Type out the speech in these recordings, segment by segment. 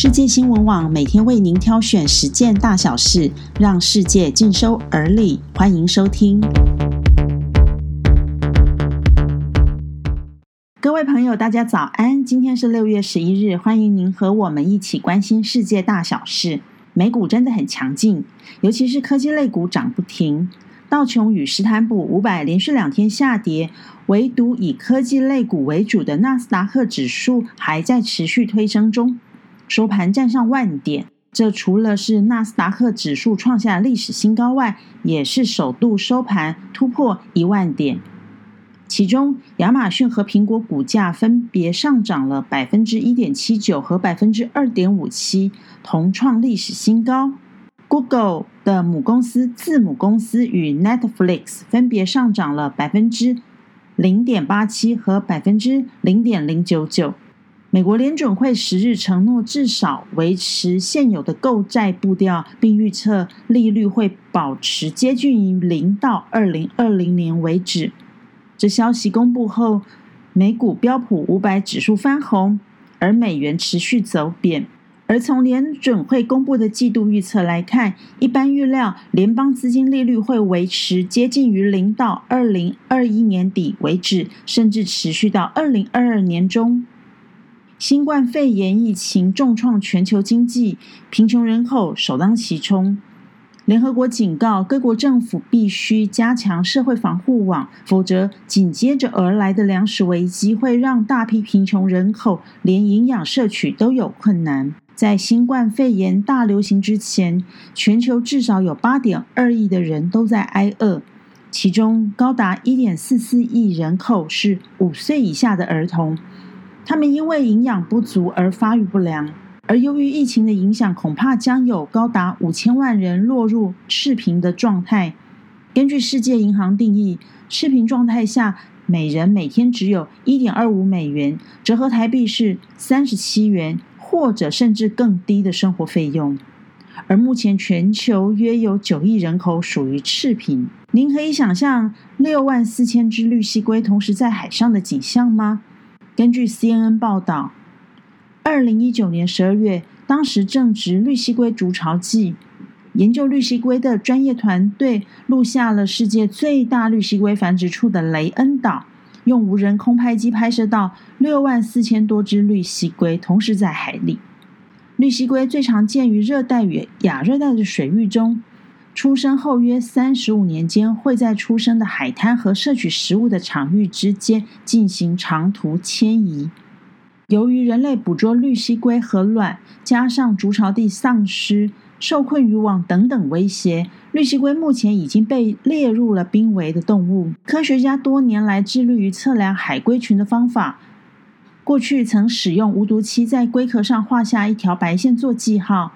世界新闻网每天为您挑选十件大小事，让世界尽收耳里。欢迎收听。各位朋友，大家早安！今天是六月十一日，欢迎您和我们一起关心世界大小事。美股真的很强劲，尤其是科技类股涨不停。道琼与斯坦普五百连续两天下跌，唯独以科技类股为主的纳斯达克指数还在持续推升中。收盘站上万点，这除了是纳斯达克指数创下历史新高外，也是首度收盘突破一万点。其中，亚马逊和苹果股价分别上涨了百分之一点七九和百分之二点五七，同创历史新高。Google 的母公司字母公司与 Netflix 分别上涨了百分之零点八七和百分之零点零九九。美国联准会十日承诺至少维持现有的购债步调，并预测利率会保持接近于零到二零二零年为止。这消息公布后，美股标普五百指数翻红，而美元持续走贬。而从联准会公布的季度预测来看，一般预料联邦资金利率会维持接近于零到二零二一年底为止，甚至持续到二零二二年中。新冠肺炎疫情重创全球经济，贫穷人口首当其冲。联合国警告各国政府必须加强社会防护网，否则紧接着而来的粮食危机会让大批贫穷人口连营养摄取都有困难。在新冠肺炎大流行之前，全球至少有八点二亿的人都在挨饿，其中高达一点四四亿人口是五岁以下的儿童。他们因为营养不足而发育不良，而由于疫情的影响，恐怕将有高达五千万人落入赤贫的状态。根据世界银行定义，赤贫状态下，每人每天只有一点二五美元，折合台币是三十七元，或者甚至更低的生活费用。而目前全球约有九亿人口属于赤贫。您可以想象六万四千只绿蜥龟同时在海上的景象吗？根据 CNN 报道，二零一九年十二月，当时正值绿蜥龟筑巢季，研究绿蜥龟的专业团队录下了世界最大绿蜥龟繁殖处的雷恩岛，用无人空拍机拍摄到六万四千多只绿蜥龟同时在海里。绿蜥龟最常见于热带与亚热带的水域中。出生后约三十五年间，会在出生的海滩和摄取食物的场域之间进行长途迁移。由于人类捕捉绿蜥龟和卵，加上筑巢地丧失、受困渔网等等威胁，绿蜥龟目前已经被列入了濒危的动物。科学家多年来致力于测量海龟群的方法，过去曾使用无毒漆在龟壳上画下一条白线做记号。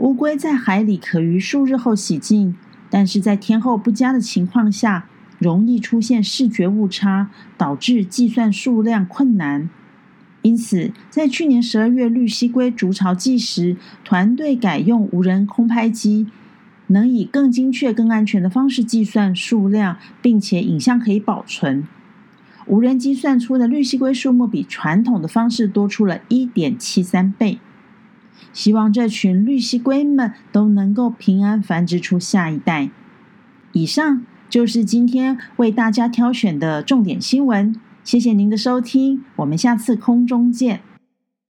乌龟在海里可于数日后洗净，但是在天候不佳的情况下，容易出现视觉误差，导致计算数量困难。因此，在去年十二月绿蜥龟筑巢季时，团队改用无人空拍机，能以更精确、更安全的方式计算数量，并且影像可以保存。无人机算出的绿蜥龟数目比传统的方式多出了一点七三倍。希望这群绿蜥龟们都能够平安繁殖出下一代。以上就是今天为大家挑选的重点新闻。谢谢您的收听，我们下次空中见。